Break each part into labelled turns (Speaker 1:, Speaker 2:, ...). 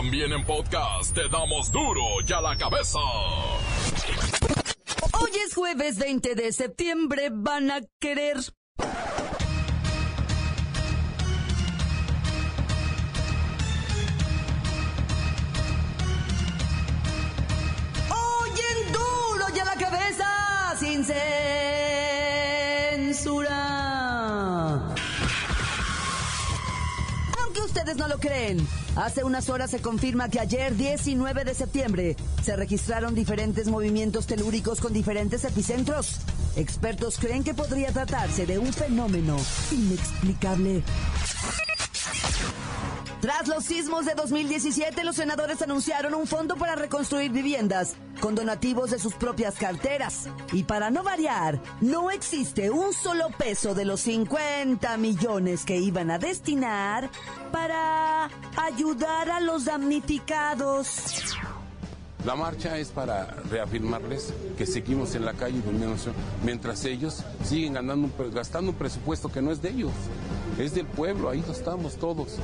Speaker 1: También en podcast te damos duro y a la cabeza.
Speaker 2: Hoy es jueves 20 de septiembre, van a querer no lo creen, hace unas horas se confirma que ayer, 19 de septiembre, se registraron diferentes movimientos telúricos con diferentes epicentros. Expertos creen que podría tratarse de un fenómeno inexplicable. Tras los sismos de 2017, los senadores anunciaron un fondo para reconstruir viviendas con donativos de sus propias carteras. Y para no variar, no existe un solo peso de los 50 millones que iban a destinar para ayudar a los damnificados.
Speaker 3: La marcha es para reafirmarles que seguimos en la calle mientras ellos siguen gastando un presupuesto que no es de ellos, es del pueblo, ahí estamos todos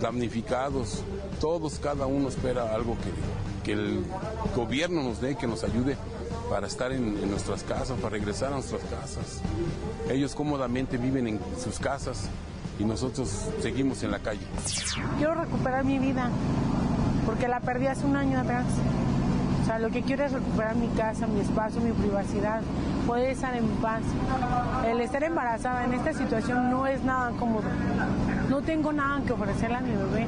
Speaker 3: damnificados, todos, cada uno espera algo que, que el gobierno nos dé, que nos ayude para estar en, en, nuestras casas, para regresar a nuestras casas. Ellos cómodamente viven en sus casas y nosotros seguimos en la calle.
Speaker 4: Quiero recuperar mi vida porque la perdí hace un año atrás sea, lo que quiero es recuperar mi casa, mi espacio, mi privacidad, poder estar en paz. El estar embarazada en esta situación no es nada cómodo. No tengo nada que ofrecerle a mi bebé.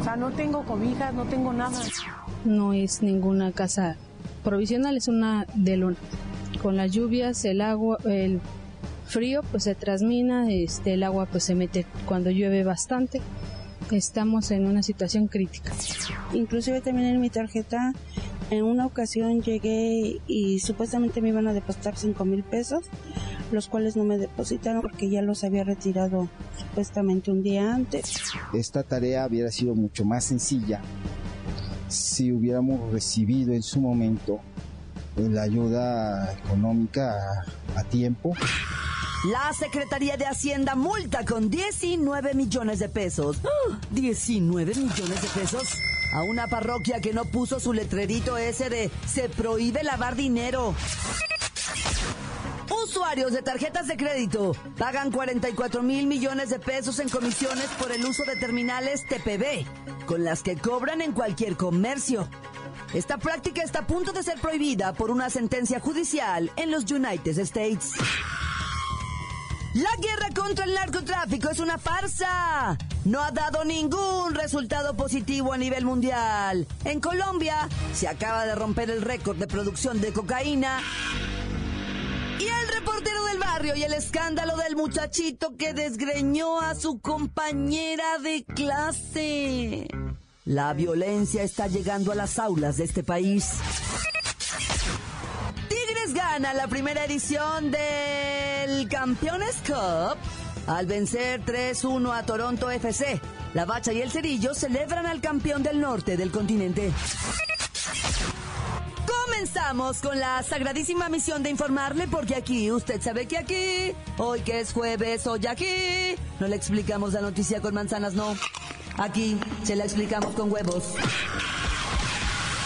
Speaker 4: O sea, no tengo cobijas, no tengo nada.
Speaker 5: No es ninguna casa provisional, es una de luna. Con las lluvias, el agua, el frío pues se transmina, este, el agua pues se mete cuando llueve bastante. Estamos en una situación crítica.
Speaker 6: Inclusive también en mi tarjeta en una ocasión llegué y supuestamente me iban a depositar 5 mil pesos, los cuales no me depositaron porque ya los había retirado supuestamente un día antes.
Speaker 7: Esta tarea hubiera sido mucho más sencilla si hubiéramos recibido en su momento la ayuda económica a, tiempo.
Speaker 2: La Secretaría de Hacienda multa con 19 millones de pesos. ¿19 millones de pesos? A una parroquia que no puso su letrerito ese de se prohíbe lavar dinero. Usuarios de tarjetas de crédito pagan 44 mil millones de pesos en comisiones por el uso de terminales TPB, con las que cobran en cualquier comercio. Esta práctica está a punto de ser prohibida por una sentencia judicial en los United States. La guerra contra el narcotráfico es una farsa. No ha dado ningún resultado positivo a nivel mundial. En Colombia se acaba de romper el récord de producción de cocaína. Y el reportero del barrio y el escándalo del muchachito que desgreñó a su compañera de clase. La violencia está llegando a las aulas de este país. Tigres gana la primera edición de el Campeones Cup al vencer 3-1 a Toronto FC. La Bacha y el Cerillo celebran al campeón del norte del continente. Comenzamos con la sagradísima misión de informarle porque aquí, usted sabe que aquí, hoy que es jueves, hoy aquí, no le explicamos la noticia con manzanas, no. Aquí se la explicamos con huevos.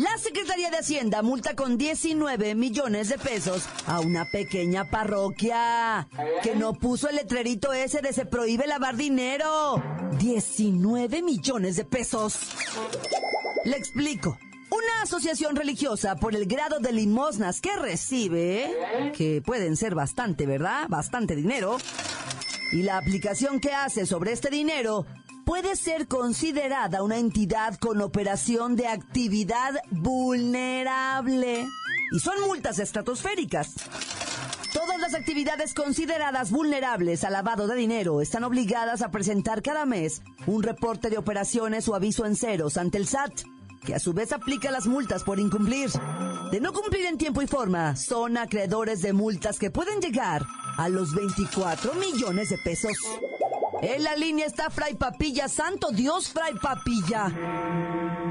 Speaker 2: La Secretaría de Hacienda multa con 19 millones de pesos a una pequeña parroquia que no puso el letrerito ese de se prohíbe lavar dinero. 19 millones de pesos. Le explico. Una asociación religiosa por el grado de limosnas que recibe, que pueden ser bastante, ¿verdad? Bastante dinero. Y la aplicación que hace sobre este dinero puede ser considerada una entidad con operación de actividad vulnerable. Y son multas estratosféricas. Todas las actividades consideradas vulnerables al lavado de dinero están obligadas a presentar cada mes un reporte de operaciones o aviso en ceros ante el SAT, que a su vez aplica las multas por incumplir. De no cumplir en tiempo y forma, son acreedores de multas que pueden llegar a los 24 millones de pesos. En la línea está Fray Papilla, santo Dios, Fray Papilla.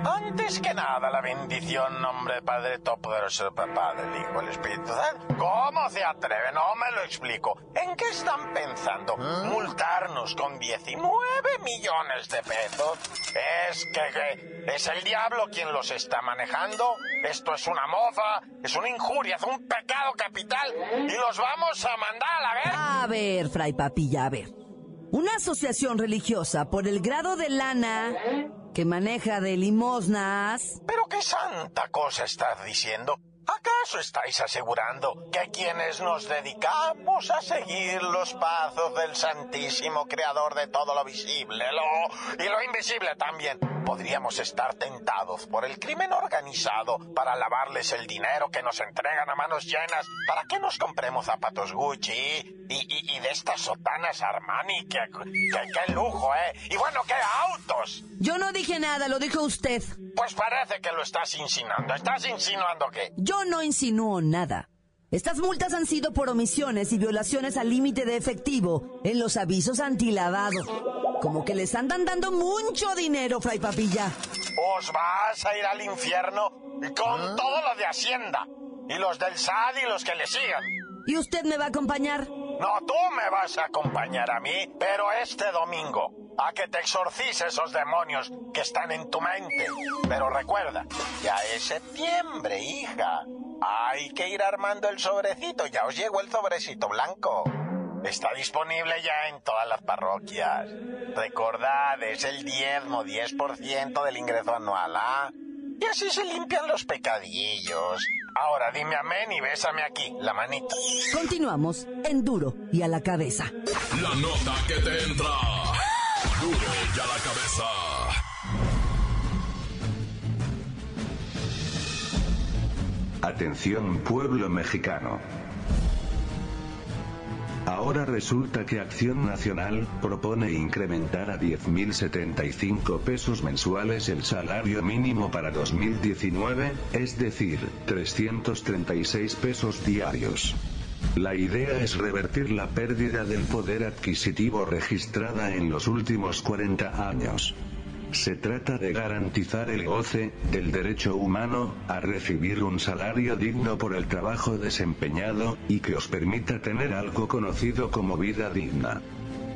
Speaker 8: Antes que nada, la bendición, nombre Padre Todopoderoso, Padre, el Hijo, el Espíritu Santo. ¿Cómo se atreve? No me lo explico. ¿En qué están pensando? ¿Multarnos con 19 millones de pesos? Es que, es el diablo quien los está manejando. Esto es una mofa, es una injuria, es un pecado capital y los vamos a mandar a ver.
Speaker 2: A ver, Fray Papilla, a ver. Una asociación religiosa por el grado de lana que maneja de limosnas.
Speaker 8: ¿Pero qué santa cosa estás diciendo? ¿Acaso estáis asegurando que quienes nos dedicamos a seguir los pasos del Santísimo Creador de todo lo visible lo, y lo invisible también, podríamos estar tentados por el crimen organizado para lavarles el dinero que nos entregan a manos llenas para que nos compremos zapatos Gucci y, y, de estas sotanas Armani? ¡Qué, qué lujo, eh! Y bueno, ¿qué autos?
Speaker 2: Yo no dije nada, lo dijo usted.
Speaker 8: Pues parece que lo estás insinuando. ¿Estás insinuando qué?
Speaker 2: Yo no insinúo nada. Estas multas han sido por omisiones y violaciones al límite de efectivo en los avisos antilavado. Como que les andan dando mucho dinero, Fray Papilla.
Speaker 8: Os vas a ir al infierno con todo lo de Hacienda. Y los del SAD y los que le sigan.
Speaker 2: ¿Y usted me va a acompañar?
Speaker 8: No, tú me vas a acompañar a mí, pero este domingo, a que te exorcice esos demonios que están en tu mente. Pero recuerda, ya es septiembre, hija. Hay que ir armando el sobrecito, ya os llegó el sobrecito blanco. Está disponible ya en todas las parroquias. Recordad, es el diezmo, 10% del ingreso anual, ¿ah? Y así se limpian los pecadillos. Ahora dime amén y bésame aquí, la manita.
Speaker 2: Continuamos en duro y a la cabeza.
Speaker 1: La nota que te entra. Duro y a la cabeza.
Speaker 9: Atención pueblo mexicano. Ahora resulta que Acción Nacional propone incrementar a 10.075 pesos mensuales el salario mínimo para 2019, es decir, 336 pesos diarios. La idea es revertir la pérdida del poder adquisitivo registrada en los últimos 40 años. Se trata de garantizar el goce del derecho humano a recibir un salario digno por el trabajo desempeñado y que os permita tener algo conocido como vida digna.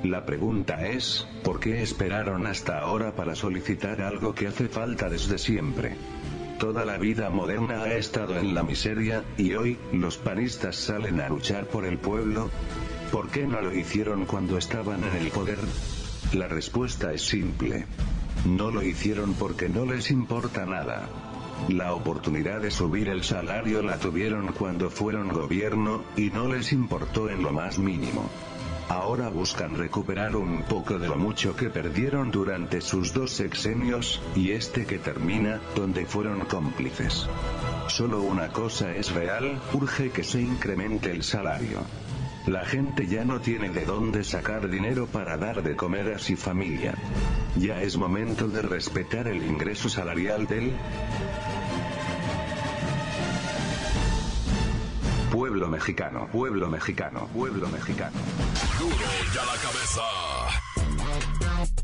Speaker 9: La pregunta es, ¿por qué esperaron hasta ahora para solicitar algo que hace falta desde siempre? Toda la vida moderna ha estado en la miseria, y hoy, los panistas salen a luchar por el pueblo. ¿Por qué no lo hicieron cuando estaban en el poder? La respuesta es simple. No lo hicieron porque no les importa nada. La oportunidad de subir el salario la tuvieron cuando fueron gobierno, y no les importó en lo más mínimo. Ahora buscan recuperar un poco de lo mucho que perdieron durante sus dos sexenios, y este que termina, donde fueron cómplices. Solo una cosa es real, urge que se incremente el salario. La gente ya no tiene de dónde sacar dinero para dar de comer a su familia. Ya es momento de respetar el ingreso salarial del pueblo mexicano, pueblo mexicano, pueblo mexicano.
Speaker 1: Duro y a la cabeza.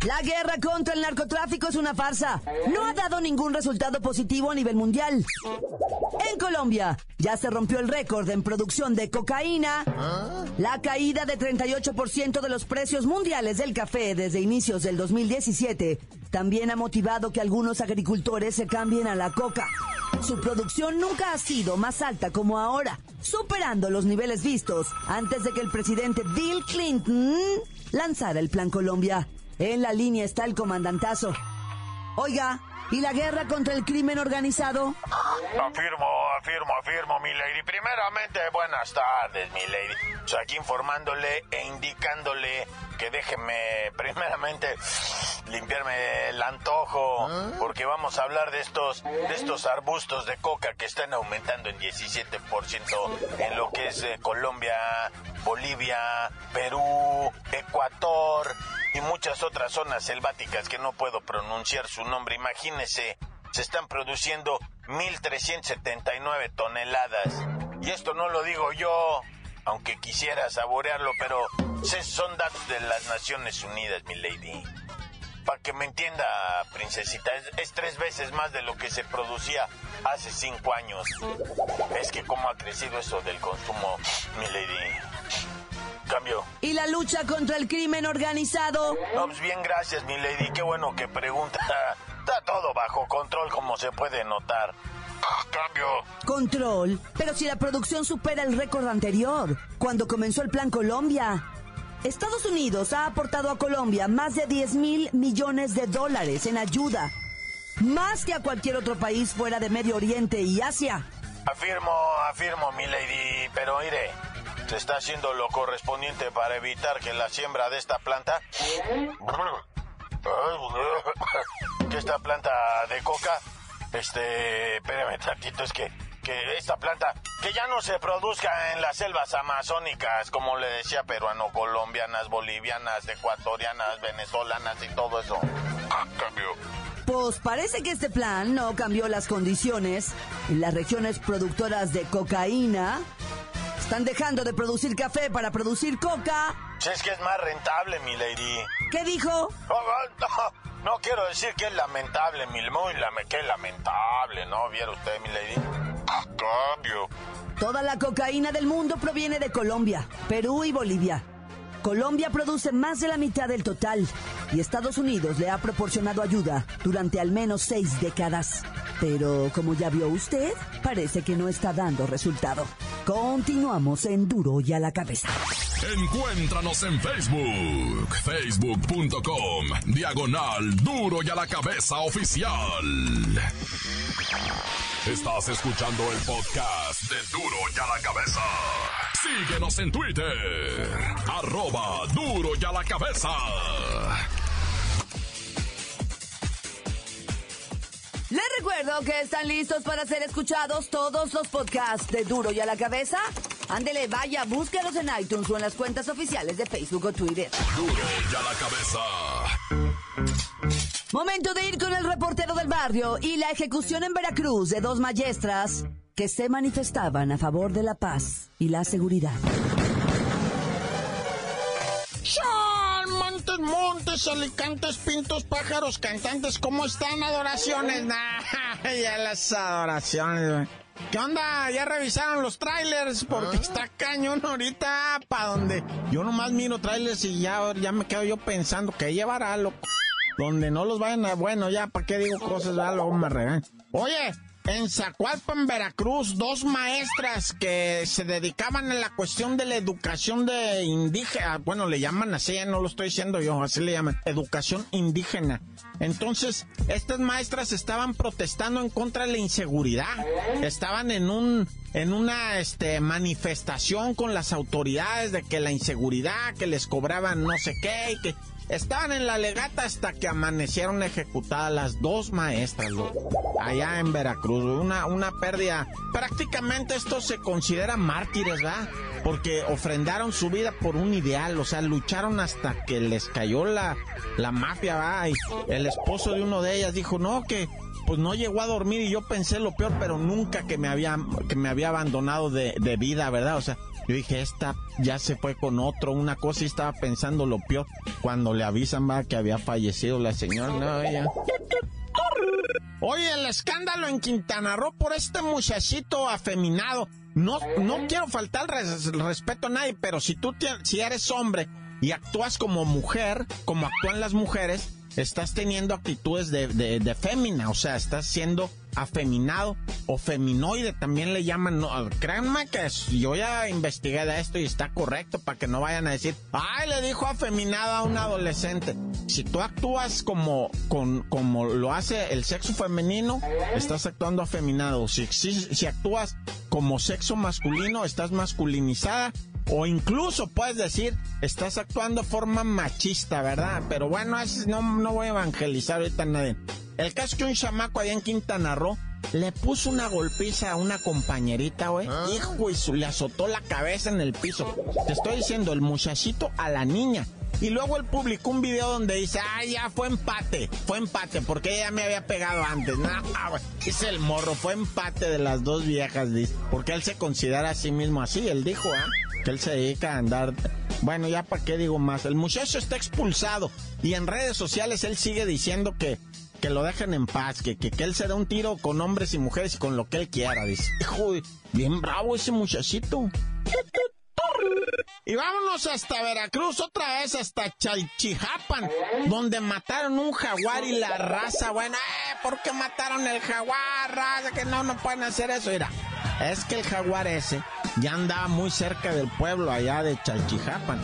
Speaker 2: La guerra contra el narcotráfico es una farsa. No ha dado ningún resultado positivo a nivel mundial. En Colombia ya se rompió el récord en producción de cocaína. La caída de 38% de los precios mundiales del café desde inicios del 2017 también ha motivado que algunos agricultores se cambien a la coca. Su producción nunca ha sido más alta como ahora, superando los niveles vistos antes de que el presidente Bill Clinton lanzara el Plan Colombia. En la línea está el comandantazo. Oiga, ¿y la guerra contra el crimen organizado?
Speaker 8: Afirmo, afirmo, afirmo, mi lady. Primeramente, buenas tardes, mi lady. Estoy aquí informándole e indicándole que déjeme primeramente
Speaker 10: limpiarme el antojo, porque vamos a hablar de estos, de estos arbustos de coca que están aumentando en 17% en lo que es eh, Colombia, Bolivia, Perú, Ecuador y muchas otras zonas selváticas que no puedo pronunciar su nombre. Imagínese, se están produciendo 1.379 toneladas. Y esto no lo digo yo, aunque quisiera saborearlo, pero son datos de las Naciones Unidas, mi lady. Para que me entienda, princesita, es, tres veces más de lo que se producía hace cinco años. Es que cómo ha crecido eso del consumo, mi lady. Cambio.
Speaker 2: ¿Y la lucha contra el crimen organizado?
Speaker 10: No, pues bien, gracias, mi lady. Qué bueno que pregunta. Está todo bajo control, como se puede notar. Cambio.
Speaker 2: Control. Pero si la producción supera el récord anterior, cuando comenzó el Plan Colombia. Estados Unidos ha aportado a Colombia más de 10 mil millones de dólares en ayuda. Más que a cualquier otro país fuera de Medio Oriente y Asia.
Speaker 10: Afirmo, afirmo, mi lady, pero mire, se está haciendo lo correspondiente para evitar que la siembra de esta planta... que esta planta de coca... Este, espérame tantito, es que que esta planta, que ya no se produzca en las selvas amazónicas, como le decía, peruano, colombianas, bolivianas, ecuatorianas, venezolanas y todo eso. Ah, cambió.
Speaker 2: Pues parece que este plan no cambió las condiciones. Las regiones productoras de cocaína están dejando de producir café para producir coca.
Speaker 10: Si es que es más rentable, mi lady.
Speaker 2: ¿Qué dijo?
Speaker 10: No, quiero decir que es lamentable, mi muy lame, que lamentable, ¿no? ¿Viera usted, mi lady? cambio.
Speaker 2: Toda la cocaína del mundo proviene de Colombia, Perú y Bolivia. Colombia produce más de la mitad del total y Estados Unidos le ha proporcionado ayuda durante al menos seis décadas. Pero como ya vio usted, parece que no está dando resultado. Continuamos en Duro y a la cabeza.
Speaker 1: Encuéntranos en Facebook, facebook.com, diagonal Duro y a la cabeza oficial. Estás escuchando el podcast de Duro y a la Cabeza. Síguenos en Twitter. Arroba Duro y a la Cabeza.
Speaker 2: Recuerdo que están listos para ser escuchados todos los podcasts de Duro y a la Cabeza. Ándele, vaya, búsquenos en iTunes o en las cuentas oficiales de Facebook o Twitter.
Speaker 1: Duro y a la Cabeza.
Speaker 2: Momento de ir con el reportero del barrio y la ejecución en Veracruz de dos maestras que se manifestaban a favor de la paz y la seguridad.
Speaker 8: Montes, montes, alicantes, pintos, pájaros, cantantes, ¿cómo están? Adoraciones, nah, ya las adoraciones, güey. ¿Qué onda? ¿Ya revisaron los trailers? Porque ah. está cañón ahorita para donde yo nomás miro trailers y ya, ya me quedo yo pensando que llevará, loco donde no los vayan a, bueno, ya, ¿para qué digo cosas? Ya luego me regañan. Oye, en Zacualpan, Veracruz, dos maestras que se dedicaban a la cuestión de la educación de indígena, bueno, le llaman así, no lo estoy diciendo yo, así le llaman, educación indígena. Entonces, estas maestras estaban protestando en contra de la inseguridad. Estaban en un en una este manifestación con las autoridades de que la inseguridad, que les cobraban no sé qué y que Estaban en la legata hasta que amanecieron ejecutadas las dos maestras, allá en Veracruz. Una, una pérdida. Prácticamente esto se considera mártires, ¿verdad? Porque ofrendaron su vida por un ideal, o sea, lucharon hasta que les cayó la, la mafia, ¿verdad? Y el esposo de uno de ellas dijo, no, que pues no llegó a dormir y yo pensé lo peor, pero nunca que me había, que me había abandonado de, de vida, ¿verdad? O sea, yo dije, esta ya se fue con otro, una cosa y estaba pensando lo peor. Cuando le avisan va que había fallecido la señora, no, ella. Oye, el escándalo en Quintana Roo por este muchachito afeminado. No, no quiero faltar respeto a nadie, pero si tú si eres hombre y actúas como mujer, como actúan las mujeres, estás teniendo actitudes de, de, fémina, o sea, estás siendo afeminado o feminoide, también le llaman. No, créanme que yo ya investigué de esto y está correcto para que no vayan a decir, ay, le dijo afeminado a un adolescente. Si tú actúas como, con, como lo hace el sexo femenino, estás actuando afeminado. Si, si, actúas como sexo masculino, estás masculinizada O incluso puedes decir, estás actuando de forma machista, ¿verdad? Pero bueno, no, no voy a evangelizar ahorita a nadie. El caso que un chamaco allá en Quintana Roo le puso una golpiza a una compañerita, güey. ¿Ah? Hijo, y le azotó la cabeza en el piso. Te estoy diciendo, el muchachito a la niña. Y luego él publicó un video donde dice, ah, ya fue empate, fue empate, porque ella me había pegado antes. Nah, es el morro, fue empate de las dos viejas, dice. Porque él se considera a sí mismo así, él dijo, ¿ah? Que él se dedica a andar... Bueno, ya para qué digo más. El muchacho está expulsado y en redes sociales él sigue diciendo que que lo dejen en paz, que, que, que, él se da un tiro con hombres y mujeres y con lo que él quiera, dice. Hijo, bien bravo ese muchachito. Y vámonos hasta Veracruz, otra vez hasta Chalchijapan, donde mataron un jaguar y la raza, bueno, eh, ¿por qué mataron el jaguar? Raza, que no, no pueden hacer eso, mira. Es que el jaguar ese ya andaba muy cerca del pueblo allá de Chalchijapan.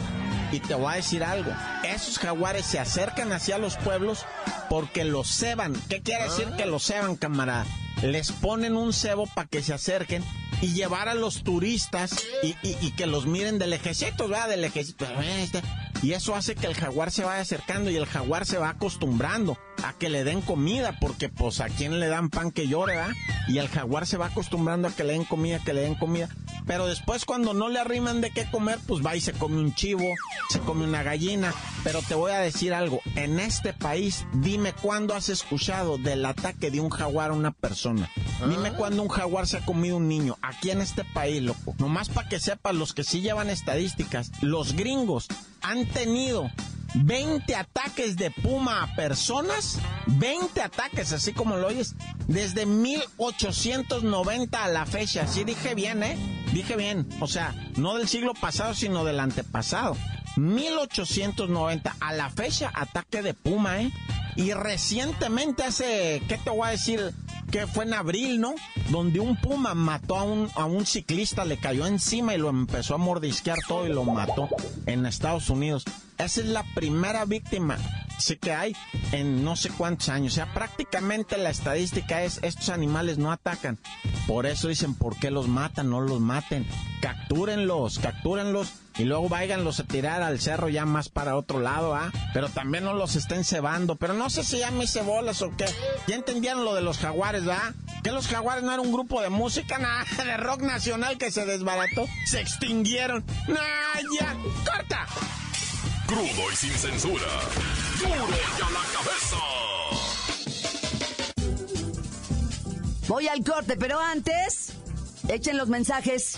Speaker 8: Y te voy a decir algo, esos jaguares se acercan hacia los pueblos porque los ceban. ¿Qué quiere decir que los ceban, camarada? Les ponen un cebo para que se acerquen y llevar a los turistas y, y, que los miren del ejército, ¿verdad? Del ejército. Este, y eso hace que el jaguar se vaya acercando y el jaguar se va acostumbrando a que le den comida, porque pues a quien le dan pan que llore, ¿verdad? Y el jaguar se va acostumbrando a que le den comida, que le den comida. Pero después cuando no le arriman de qué comer, pues va y se come un chivo, se come una gallina. Pero te voy a decir algo, en este país, dime cuándo has escuchado del ataque de un jaguar a una persona. Dime ah. cuándo un jaguar se ha comido un niño. Aquí en este país, loco. Nomás para que sepas, los que sí llevan estadísticas, los gringos han tenido 20 ataques de puma a personas, 20 ataques, así como lo oyes, desde 1890 a la fecha. Sí dije bien, ¿eh? Dije bien. O sea, no del siglo pasado, sino del antepasado. 1890 a la fecha, ataque de puma, ¿eh? Y recientemente hace, ¿qué te voy a decir? Que fue en abril, ¿no? Donde un puma mató a un, a un ciclista, le cayó encima y lo empezó a mordisquear todo y lo mató en Estados Unidos. Esa es la primera víctima sí que hay en no sé cuántos años. O sea, prácticamente la estadística es estos animales no atacan. Por eso dicen, ¿por qué los matan? No los maten. Captúrenlos, captúrenlos y luego váyanlos a tirar al cerro ya más para otro lado, ¿ah? Pero también no los estén cebando. Pero no sé si ya me cebolas o qué. Ya entendieron lo de los jaguares, ¿verdad? Que los jaguares no eran un grupo de música, nada, de rock nacional que se desbarató. Se extinguieron. ¡Nah, ya! ¡Corta!
Speaker 1: Crudo y sin censura. ¡Duro y a la
Speaker 2: cabeza! Voy al corte, pero antes, echen los mensajes.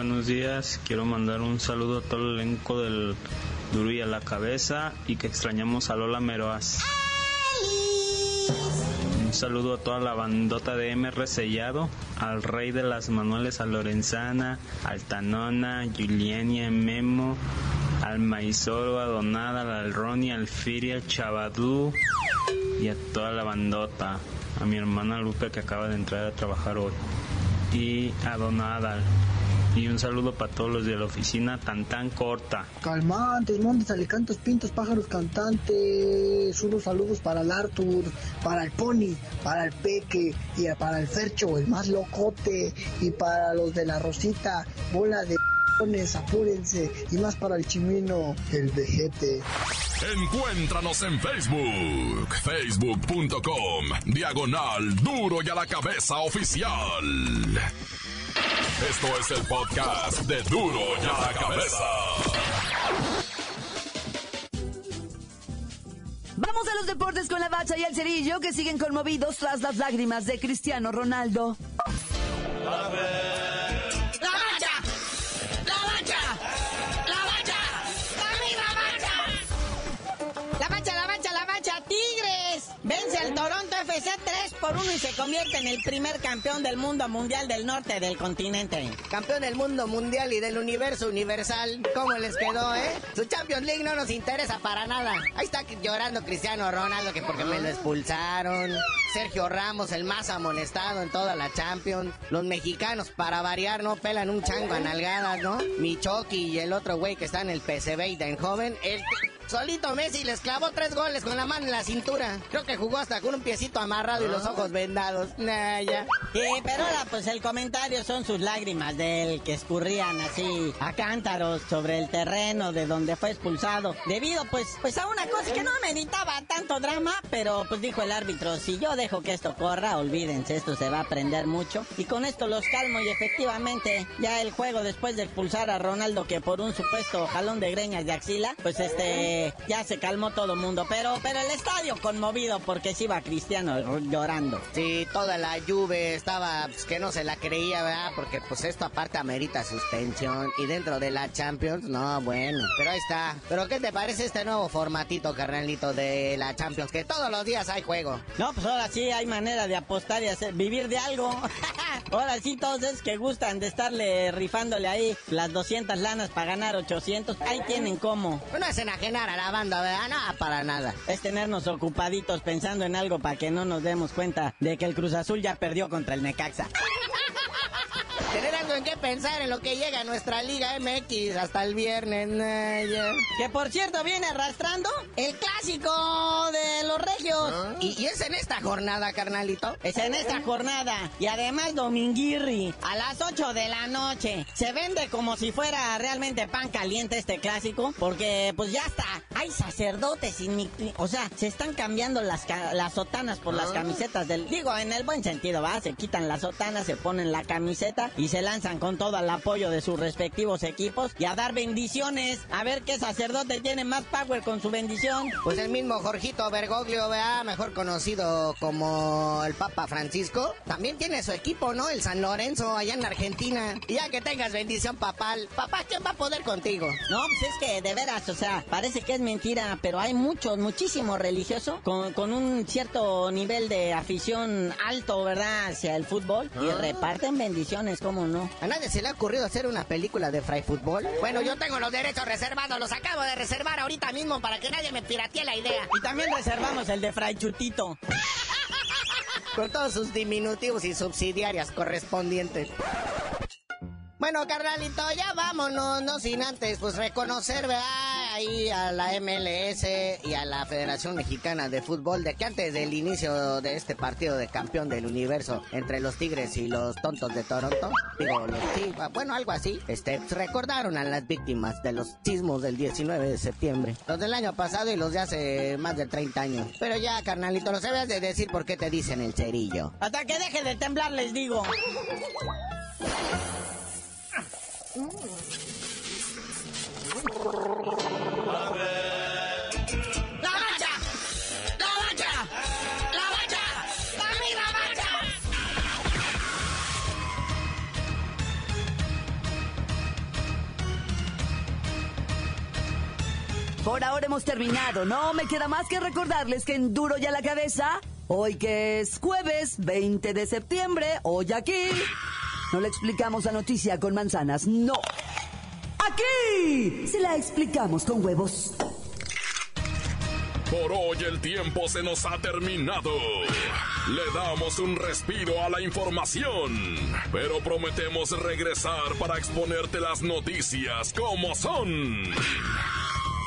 Speaker 11: buenos días. Quiero mandar un saludo a todo el elenco del Duro y a la cabeza y que extrañamos a Lola Meroas. Un saludo a toda la bandota de MR Sellado, al rey de las manuales, a Lorenzana, al Tanona, Juliania, Memo, al Maizoro, a Donada, al Ronnie, al Firi, al Chabadú y a toda la bandota. A mi hermana Lupe que acaba de entrar a trabajar hoy. Y a Donada, y un saludo para todos los de la oficina tan tan corta.
Speaker 12: Calmantes, montes, alicantos, pintos, pájaros cantantes. Unos saludos para el Arthur, para el Pony, para el Peque y para el Fercho, el más locote. Y para los de la Rosita, bola de apúrense y más para el chimino, el vejete.
Speaker 1: Encuéntranos en Facebook, facebook.com, diagonal duro y a la cabeza oficial. Esto es el podcast de Duro y a la Cabeza.
Speaker 2: Vamos a los deportes con la bacha y el cerillo que siguen conmovidos tras las lágrimas de Cristiano Ronaldo.
Speaker 13: ¡La bacha! ¡La bacha! ¡La bacha!
Speaker 14: ¡La bacha, la bacha, la bacha! ¡Tigres! Vence al Toronto FC 3 por uno y se convierte en el primer campeón del mundo mundial del norte del continente.
Speaker 15: Campeón del mundo mundial y del universo universal. ¿Cómo les quedó, eh? Su Champions League no nos interesa para nada. Ahí está llorando Cristiano Ronaldo que porque me lo expulsaron. Sergio Ramos, el más amonestado en toda la Champions. Los mexicanos, para variar, no pelan un chango a nalgadas, ¿no? Michoki y el otro güey que está en el PCB y en joven. El Solito Messi les clavó tres goles con la mano en la cintura. Creo que jugó hasta con un piecito amarrado y los ojos vendados. Nah, ya.
Speaker 14: Sí, pero ahora pues el comentario son sus lágrimas de él que escurrían así a cántaros sobre el terreno de donde fue expulsado. Debido pues, pues a una cosa que no meditaba tanto drama, pero pues dijo el árbitro, si yo dejo que esto corra, olvídense, esto se va a aprender mucho. Y con esto los calmo y efectivamente ya el juego después de expulsar a Ronaldo que por un supuesto jalón de greñas de axila, pues este ya se calmó todo el mundo, pero, pero el estadio conmovido porque se iba Cristiano llorando.
Speaker 15: Sí, toda la lluvia estaba pues, que no se la creía, ¿verdad? Porque pues esto aparte amerita suspensión y dentro de la Champions, no, bueno, pero ahí está. Pero ¿qué te parece este nuevo formatito, carnalito, de la Champions? Que todos los días hay juego.
Speaker 14: No, pues ahora sí hay manera de apostar y hacer, vivir de algo. ahora sí, todos es que gustan de estarle rifándole ahí las 200 lanas para ganar 800, ahí tienen cómo.
Speaker 15: No es enajenar a la banda, ¿verdad? Nada, para nada.
Speaker 14: Es tenernos ocupaditos pensando en algo para que no nos demos cuenta de que el Cruz Azul ya perdió contra el Necaxa.
Speaker 15: En qué pensar en lo que llega a nuestra Liga MX hasta el viernes.
Speaker 14: Que por cierto viene arrastrando el clásico de los regios.
Speaker 15: ¿Ah? ¿Y, es en esta jornada, carnalito?
Speaker 14: Es en esta jornada. Y además Dominguirri, a las 8 de la noche. Se vende como si fuera realmente pan caliente este clásico. Porque pues ya está. Hay sacerdotes y O sea, se están cambiando las, las sotanas por las ¿Ah? camisetas del... Digo, en el buen sentido, ¿va? Se quitan las sotanas, se ponen la camiseta y se lanzan con todo el apoyo de sus respectivos equipos y a dar bendiciones. A ver qué sacerdote tiene más power con su bendición.
Speaker 15: Pues el mismo Jorgito Bergoglio, vea, mejor conocido como el Papa Francisco, también tiene su equipo, ¿no? El San Lorenzo, allá en Argentina. Y ya que tengas bendición papal, papá, ¿quién va a poder contigo?
Speaker 14: No, pues es que de veras, o sea, parece que es mentira, pero hay muchos, muchísimos religiosos con, con un cierto nivel de afición alto, ¿verdad? Hacia el fútbol y ah. reparten bendiciones ¿cómo no?
Speaker 15: ¿A nadie se le ha ocurrido hacer una película de Fray Fútbol? Bueno, yo tengo los derechos reservados, los acabo de reservar ahorita mismo para que nadie me piratee la idea.
Speaker 14: Y también reservamos el de Fray Chutito.
Speaker 15: Con todos sus diminutivos y subsidiarias correspondientes. Bueno, carnalito, ya vámonos, no sin antes, pues reconocer, ¿verdad? Ahí a la MLS y a la Federación Mexicana de Fútbol de que antes del inicio de este partido de campeón del universo entre los Tigres y los Tontos de Toronto, digo, los Tigres, bueno, algo así, este, recordaron a las víctimas de los sismos del 19 de septiembre, los del año pasado y los de hace más de 30 años. Pero ya, carnalito, no sabes de decir por qué te dicen el cerillo.
Speaker 14: Hasta que deje de temblar, les digo.
Speaker 2: Por ahora hemos terminado. No me queda más que recordarles que en Duro ya la cabeza, hoy que es jueves 20 de septiembre, hoy aquí, no le explicamos la noticia con manzanas, no. Aquí se la explicamos con huevos.
Speaker 1: Por hoy el tiempo se nos ha terminado. Le damos un respiro a la información, pero prometemos regresar para exponerte las noticias como son.